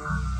Thank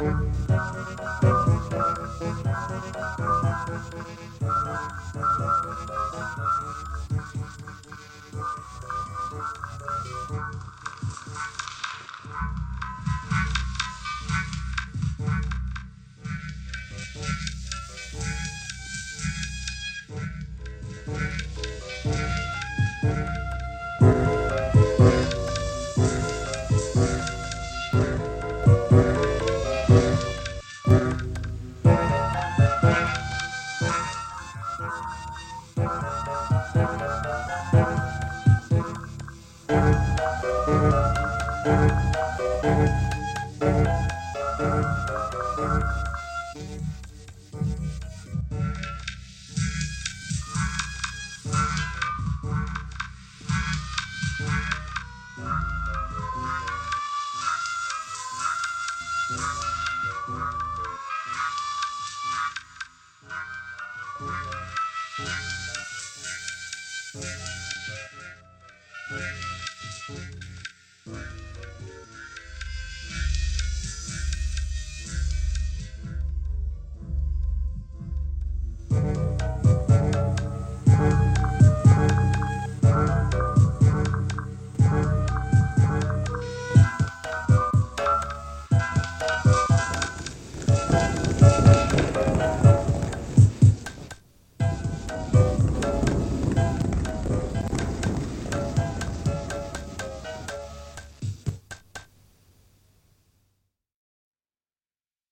Música Thank